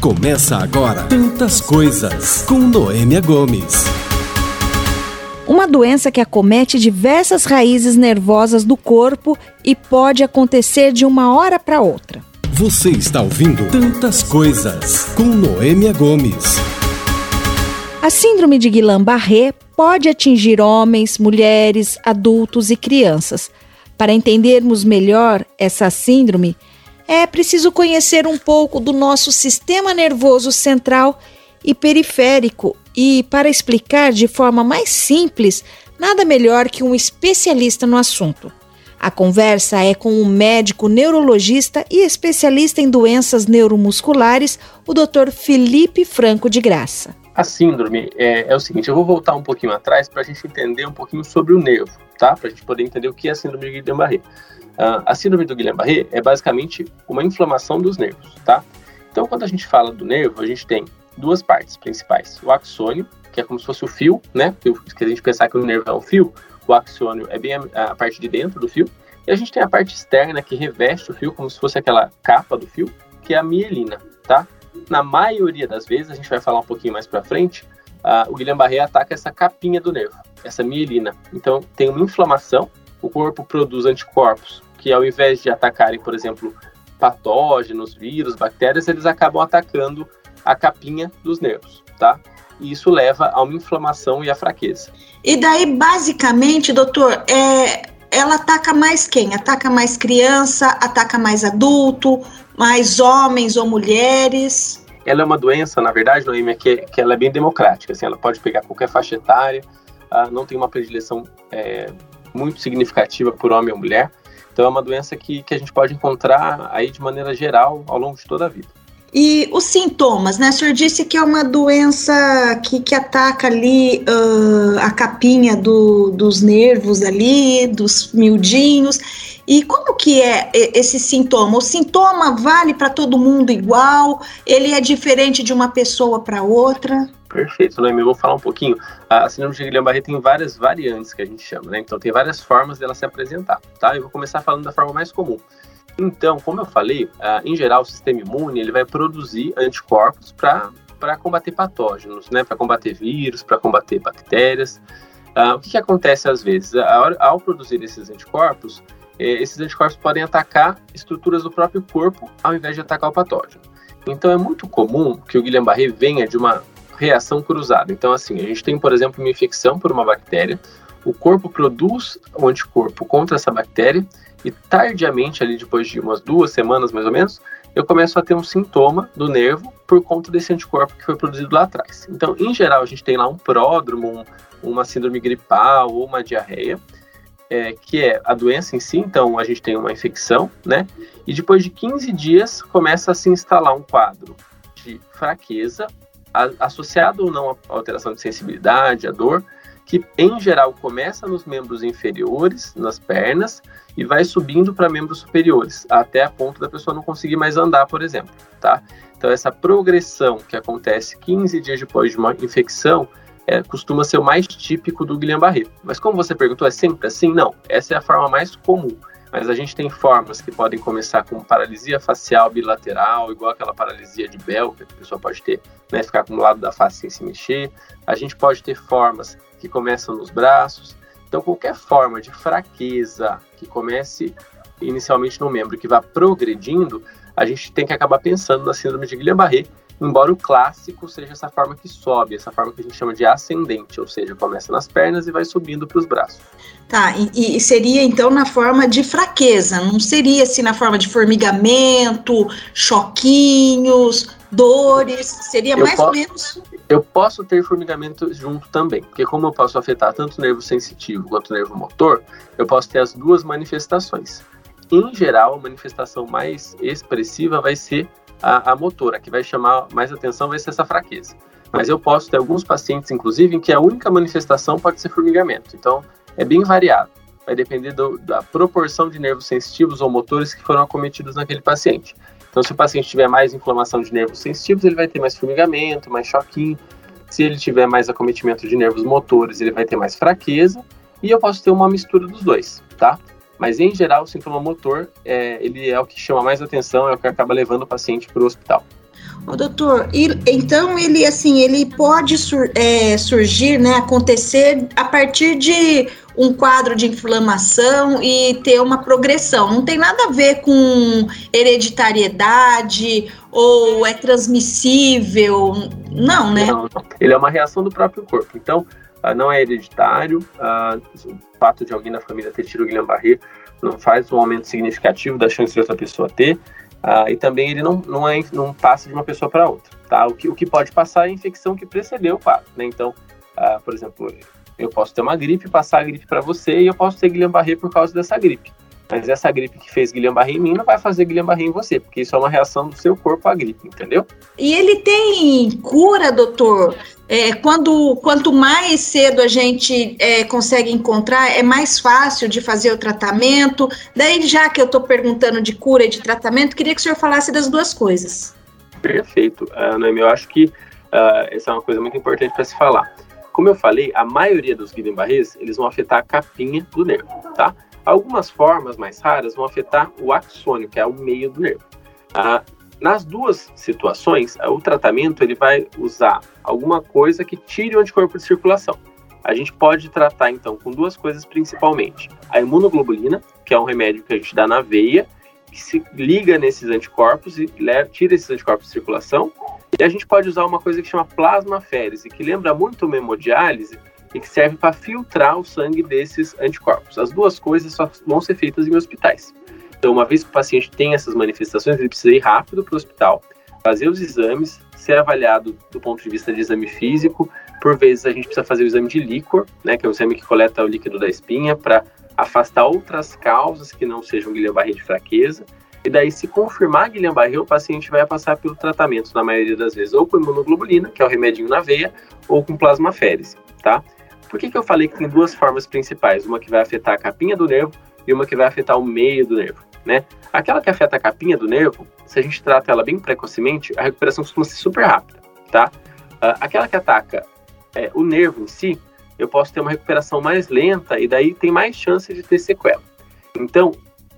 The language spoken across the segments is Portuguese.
Começa agora Tantas Coisas com Noêmia Gomes. Uma doença que acomete diversas raízes nervosas do corpo e pode acontecer de uma hora para outra. Você está ouvindo Tantas Coisas com Noêmia Gomes. A síndrome de Guillain-Barré pode atingir homens, mulheres, adultos e crianças. Para entendermos melhor essa síndrome, é preciso conhecer um pouco do nosso sistema nervoso central e periférico. E para explicar de forma mais simples, nada melhor que um especialista no assunto. A conversa é com um médico neurologista e especialista em doenças neuromusculares, o Dr. Felipe Franco de Graça. A síndrome é, é o seguinte, eu vou voltar um pouquinho atrás para a gente entender um pouquinho sobre o nervo, tá? Para a gente poder entender o que é a síndrome de Guillain-Barré. Uh, a síndrome do Guillain-Barré é basicamente uma inflamação dos nervos, tá? Então, quando a gente fala do nervo, a gente tem duas partes principais. O axônio, que é como se fosse o fio, né? Que a gente pensar que o nervo é um fio, o axônio é bem a, a parte de dentro do fio. E a gente tem a parte externa que reveste o fio, como se fosse aquela capa do fio, que é a mielina, tá? Na maioria das vezes, a gente vai falar um pouquinho mais para frente, o Guillain-Barré ataca essa capinha do nervo, essa mielina. Então, tem uma inflamação, o corpo produz anticorpos que ao invés de atacarem, por exemplo, patógenos, vírus, bactérias, eles acabam atacando a capinha dos nervos, tá? E isso leva a uma inflamação e a fraqueza. E daí, basicamente, doutor, é, ela ataca mais quem? Ataca mais criança, ataca mais adulto, mais homens ou mulheres? Ela é uma doença, na verdade, Noêmia, que, que ela é bem democrática. Assim, ela pode pegar qualquer faixa etária, uh, não tem uma predileção é, muito significativa por homem ou mulher. Então é uma doença que, que a gente pode encontrar aí de maneira geral ao longo de toda a vida. E os sintomas, né? O senhor disse que é uma doença que, que ataca ali uh, a capinha do, dos nervos ali, dos miudinhos. E como que é esse sintoma? O sintoma vale para todo mundo igual? Ele é diferente de uma pessoa para outra? Perfeito, Noemi. Eu vou falar um pouquinho. A síndrome de Guillain-Barré tem várias variantes que a gente chama, né? Então tem várias formas dela se apresentar, tá? Eu vou começar falando da forma mais comum. Então, como eu falei, uh, em geral o sistema imune ele vai produzir anticorpos para combater patógenos, né? Para combater vírus, para combater bactérias. Uh, o que, que, acontece às vezes? Ao, produzir esses anticorpos, eh, esses anticorpos podem atacar estruturas do próprio corpo ao invés de atacar o patógeno. Então é muito comum que o Guillain-Barré venha de uma reação cruzada. Então, assim, a gente tem, por exemplo, uma infecção por uma bactéria, o corpo produz o um anticorpo contra essa bactéria e tardiamente, ali depois de umas duas semanas mais ou menos, eu começo a ter um sintoma do nervo por conta desse anticorpo que foi produzido lá atrás. Então, em geral, a gente tem lá um pródromo, um, uma síndrome gripal ou uma diarreia, é, que é a doença em si, então a gente tem uma infecção, né? E depois de 15 dias começa a se instalar um quadro de fraqueza associado ou não à alteração de sensibilidade, à dor, que em geral começa nos membros inferiores, nas pernas, e vai subindo para membros superiores, até a ponto da pessoa não conseguir mais andar, por exemplo, tá? Então essa progressão que acontece 15 dias depois de uma infecção é, costuma ser o mais típico do Guillain-Barré. Mas como você perguntou, é sempre assim? Não, essa é a forma mais comum mas a gente tem formas que podem começar com paralisia facial bilateral, igual aquela paralisia de Bell, que a pessoa pode ter, né, ficar com o lado da face sem se mexer. A gente pode ter formas que começam nos braços. Então, qualquer forma de fraqueza que comece inicialmente no membro que vá progredindo, a gente tem que acabar pensando na síndrome de Guillain-Barré, embora o clássico seja essa forma que sobe, essa forma que a gente chama de ascendente, ou seja, começa nas pernas e vai subindo para os braços. Tá, e, e, seria então na forma de fraqueza, não seria assim na forma de formigamento, choquinhos, dores, seria eu mais posso, ou menos. Eu posso ter formigamento junto também, porque como eu posso afetar tanto o nervo sensitivo quanto o nervo motor, eu posso ter as duas manifestações. Em geral, a manifestação mais expressiva vai ser a, a motora, que vai chamar mais atenção vai ser essa fraqueza. Mas eu posso ter alguns pacientes, inclusive, em que a única manifestação pode ser formigamento. Então, é bem variado. Vai depender do, da proporção de nervos sensitivos ou motores que foram acometidos naquele paciente. Então, se o paciente tiver mais inflamação de nervos sensitivos, ele vai ter mais formigamento, mais choquinho. Se ele tiver mais acometimento de nervos motores, ele vai ter mais fraqueza. E eu posso ter uma mistura dos dois, tá? Mas, em geral, o sintoma motor, é, ele é o que chama mais atenção, é o que acaba levando o paciente para o hospital. Ô, doutor, e, então ele assim, ele pode sur, é, surgir, né, acontecer a partir de um quadro de inflamação e ter uma progressão. Não tem nada a ver com hereditariedade ou é transmissível. Não, né? Não, não. Ele é uma reação do próprio corpo. Então, uh, não é hereditário. Uh, o fato de alguém na família ter tido Guillain-Barré não faz um aumento significativo da chance de outra pessoa ter. Uh, e também ele não, não, é, não passa de uma pessoa para outra. Tá? O, que, o que pode passar é a infecção que precedeu o quadro. Né? Então, por exemplo, eu posso ter uma gripe, passar a gripe para você e eu posso ter Guillain-Barré por causa dessa gripe. Mas essa gripe que fez Guillain-Barré em mim não vai fazer Guillain-Barré em você, porque isso é uma reação do seu corpo à gripe, entendeu? E ele tem cura, doutor? É, quando, quanto mais cedo a gente é, consegue encontrar, é mais fácil de fazer o tratamento. Daí, já que eu estou perguntando de cura e de tratamento, queria que o senhor falasse das duas coisas. Perfeito. Uh, eu acho que uh, essa é uma coisa muito importante para se falar. Como eu falei, a maioria dos Guillain-Barrés, eles vão afetar a capinha do nervo, tá? Algumas formas mais raras vão afetar o axônio, que é o meio do nervo. Ah, nas duas situações, o tratamento ele vai usar alguma coisa que tire o anticorpo de circulação. A gente pode tratar então com duas coisas principalmente: a imunoglobulina, que é um remédio que a gente dá na veia, que se liga nesses anticorpos e tira esses anticorpos de circulação, e a gente pode usar uma coisa que chama plasmaférese, que lembra muito uma hemodiálise e que serve para filtrar o sangue desses anticorpos. As duas coisas só vão ser feitas em hospitais. Então, uma vez que o paciente tem essas manifestações, ele precisa ir rápido para o hospital, fazer os exames, ser avaliado do ponto de vista de exame físico. Por vezes, a gente precisa fazer o exame de líquor, né, que é o exame que coleta o líquido da espinha, para afastar outras causas que não sejam Guillain-Barré de fraqueza. E daí, se confirmar Guillain-Barré, o paciente vai passar pelo tratamento, na maioria das vezes, ou com imunoglobulina, que é o remedinho na veia, ou com plasmaférese, tá? Por que, que eu falei que tem duas formas principais? Uma que vai afetar a capinha do nervo e uma que vai afetar o meio do nervo, né? Aquela que afeta a capinha do nervo, se a gente trata ela bem precocemente, a recuperação costuma ser super rápida, tá? Uh, aquela que ataca é, o nervo em si, eu posso ter uma recuperação mais lenta e daí tem mais chance de ter sequela. Então,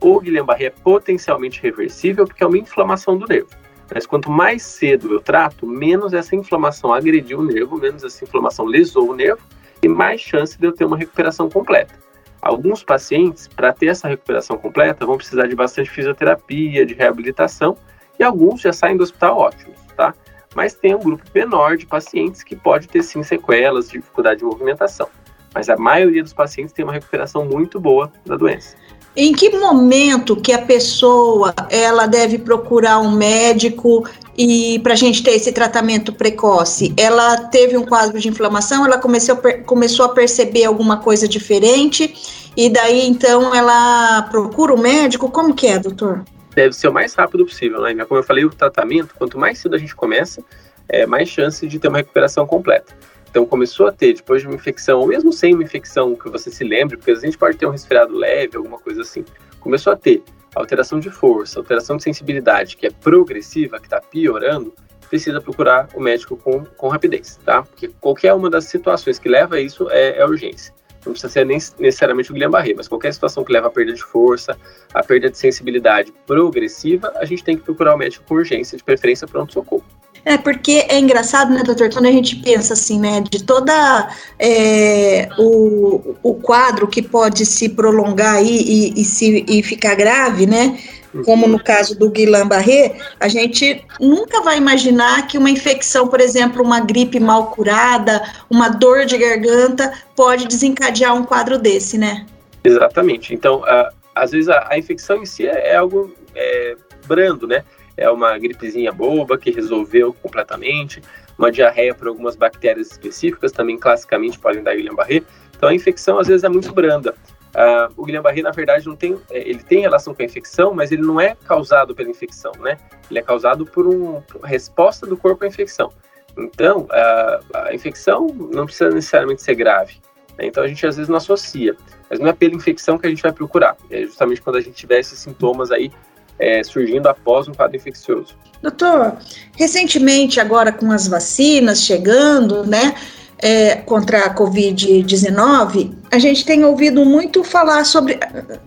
o Guillain-Barré é potencialmente reversível porque é uma inflamação do nervo. Mas quanto mais cedo eu trato, menos essa inflamação agrediu o nervo, menos essa inflamação lesou o nervo e mais chance de eu ter uma recuperação completa. Alguns pacientes, para ter essa recuperação completa, vão precisar de bastante fisioterapia, de reabilitação, e alguns já saem do hospital ótimos, tá? Mas tem um grupo menor de pacientes que pode ter sim sequelas, dificuldade de movimentação. Mas a maioria dos pacientes tem uma recuperação muito boa da doença. Em que momento que a pessoa ela deve procurar um médico e para a gente ter esse tratamento precoce? Ela teve um quadro de inflamação, ela começou, começou a perceber alguma coisa diferente e daí então ela procura o médico? Como que é, doutor? Deve ser o mais rápido possível, né? Como eu falei, o tratamento, quanto mais cedo a gente começa, é mais chance de ter uma recuperação completa. Então começou a ter, depois de uma infecção, ou mesmo sem uma infecção que você se lembre, porque a gente pode ter um resfriado leve, alguma coisa assim. Começou a ter alteração de força, alteração de sensibilidade, que é progressiva, que está piorando, precisa procurar o médico com, com rapidez, tá? Porque qualquer uma das situações que leva a isso é, é urgência. Não precisa ser nem necessariamente o Guillain-Barré, mas qualquer situação que leva à perda de força, à perda de sensibilidade progressiva, a gente tem que procurar o médico com urgência, de preferência pronto-socorro. É, porque é engraçado, né, doutor, quando a gente pensa assim, né, de toda é, o, o quadro que pode se prolongar aí e, e, se, e ficar grave, né, como no caso do Guillain-Barré, a gente nunca vai imaginar que uma infecção, por exemplo, uma gripe mal curada, uma dor de garganta, pode desencadear um quadro desse, né? Exatamente. Então, a, às vezes a, a, infecção em si é, é algo é, brando, né? É uma gripezinha boba que resolveu completamente, uma diarreia por algumas bactérias específicas, também classicamente podem dar Guillain-Barré. Então a infecção às vezes é muito branda. Uh, o Guillain-Barré, na verdade, não tem, é, ele tem relação com a infecção, mas ele não é causado pela infecção, né? Ele é causado por uma resposta do corpo à infecção. Então, uh, a infecção não precisa necessariamente ser grave. Né? Então, a gente às vezes não associa. Mas não é pela infecção que a gente vai procurar. É justamente quando a gente tiver esses sintomas aí é, surgindo após um quadro infeccioso. Doutor, recentemente, agora com as vacinas chegando, né? é, contra a Covid-19, a gente tem ouvido muito falar sobre.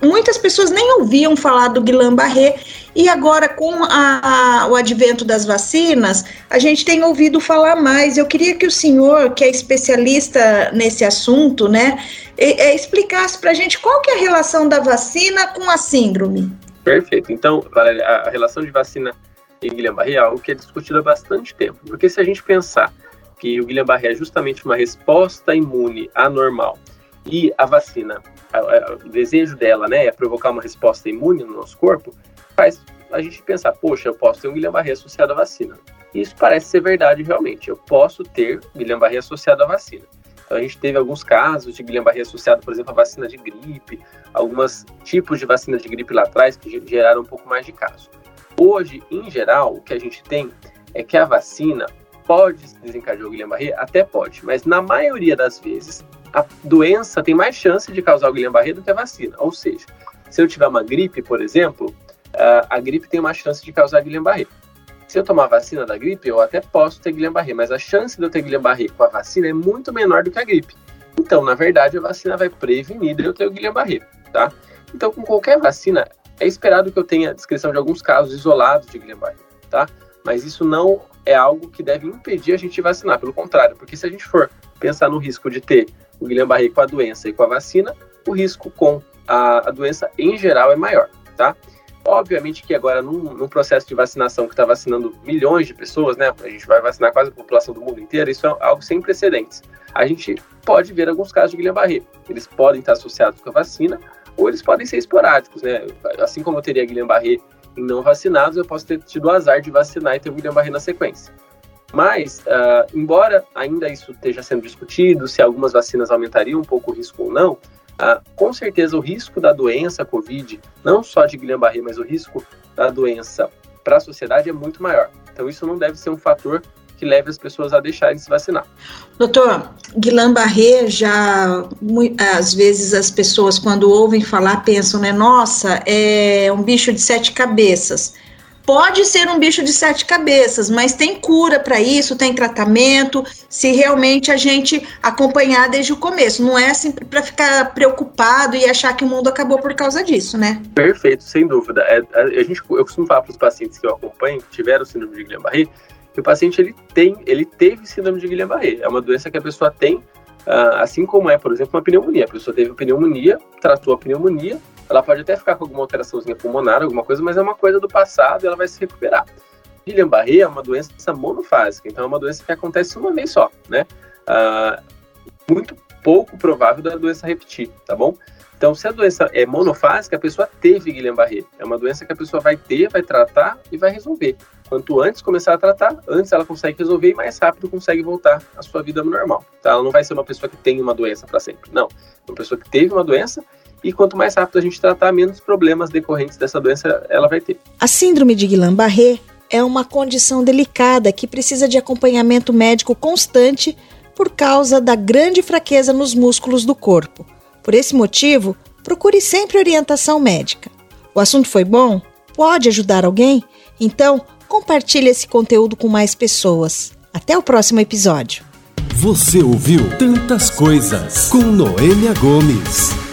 Muitas pessoas nem ouviam falar do Guillain-Barré, e agora, com a, a, o advento das vacinas, a gente tem ouvido falar mais. Eu queria que o senhor, que é especialista nesse assunto, né, e, e explicasse para a gente qual que é a relação da vacina com a síndrome. Perfeito. Então, Valéria, a relação de vacina e Guillain-Barré é algo que é discutido há bastante tempo. Porque se a gente pensar que o Guillain-Barré é justamente uma resposta imune anormal e a vacina, a, a, o desejo dela, né, é provocar uma resposta imune no nosso corpo, faz a gente pensar, poxa, eu posso ter um Guillain-Barré associado à vacina. Isso parece ser verdade realmente. Eu posso ter Guillain-Barré associado à vacina. Então a gente teve alguns casos de Guillain-Barré associado, por exemplo, à vacina de gripe, alguns tipos de vacinas de gripe lá atrás que geraram um pouco mais de casos. Hoje, em geral, o que a gente tem é que a vacina pode desencadear o Guillain-Barré? Até pode, mas na maioria das vezes a doença tem mais chance de causar o Guillain-Barré do que a vacina. Ou seja, se eu tiver uma gripe, por exemplo, a gripe tem uma chance de causar Guillain-Barré. Se eu tomar a vacina da gripe, eu até posso ter Guillain-Barré, mas a chance de eu ter Guillain-Barré com a vacina é muito menor do que a gripe. Então, na verdade, a vacina vai prevenir de eu ter o Guillain-Barré, tá? Então, com qualquer vacina, é esperado que eu tenha descrição de alguns casos isolados de Guillain-Barré, tá? Mas isso não é algo que deve impedir a gente vacinar, pelo contrário, porque se a gente for pensar no risco de ter o Guillain-Barré com a doença e com a vacina, o risco com a, a doença em geral é maior, tá? Obviamente que agora, num, num processo de vacinação que está vacinando milhões de pessoas, né? A gente vai vacinar quase a população do mundo inteiro, isso é algo sem precedentes. A gente pode ver alguns casos de Guillain-Barré. Eles podem estar associados com a vacina ou eles podem ser esporádicos, né? Assim como eu teria Guillain-Barré em não vacinados, eu posso ter tido o azar de vacinar e ter o Guillain-Barré na sequência. Mas, uh, embora ainda isso esteja sendo discutido, se algumas vacinas aumentariam um pouco o risco ou não, ah, com certeza o risco da doença Covid, não só de Guillain-Barré, mas o risco da doença para a sociedade é muito maior. Então isso não deve ser um fator que leve as pessoas a deixarem de se vacinar. Doutor, Guillain-Barré já, às vezes as pessoas quando ouvem falar pensam, né, nossa, é um bicho de sete cabeças. Pode ser um bicho de sete cabeças, mas tem cura para isso, tem tratamento, se realmente a gente acompanhar desde o começo. Não é assim para ficar preocupado e achar que o mundo acabou por causa disso, né? Perfeito, sem dúvida. É, a, a gente, eu costumo falar para os pacientes que eu acompanho, que tiveram síndrome de Guillain-Barré, que o paciente ele tem, ele teve síndrome de Guillain-Barré. É uma doença que a pessoa tem, uh, assim como é, por exemplo, uma pneumonia. A pessoa teve pneumonia, tratou a pneumonia, ela pode até ficar com alguma alteraçãozinha pulmonar, alguma coisa, mas é uma coisa do passado e ela vai se recuperar. Guillain-Barré é uma doença monofásica, então é uma doença que acontece uma vez só, né? Ah, muito pouco provável da doença repetir, tá bom? Então, se a doença é monofásica, a pessoa teve Guillain-Barré. É uma doença que a pessoa vai ter, vai tratar e vai resolver. Quanto antes começar a tratar, antes ela consegue resolver e mais rápido consegue voltar à sua vida normal. Tá? Ela não vai ser uma pessoa que tem uma doença para sempre. Não. É uma pessoa que teve uma doença e quanto mais rápido a gente tratar, menos problemas decorrentes dessa doença ela vai ter. A síndrome de Guillain-Barré é uma condição delicada que precisa de acompanhamento médico constante por causa da grande fraqueza nos músculos do corpo. Por esse motivo, procure sempre orientação médica. O assunto foi bom? Pode ajudar alguém? Então, compartilhe esse conteúdo com mais pessoas. Até o próximo episódio. Você ouviu Tantas Coisas com Noêmia Gomes.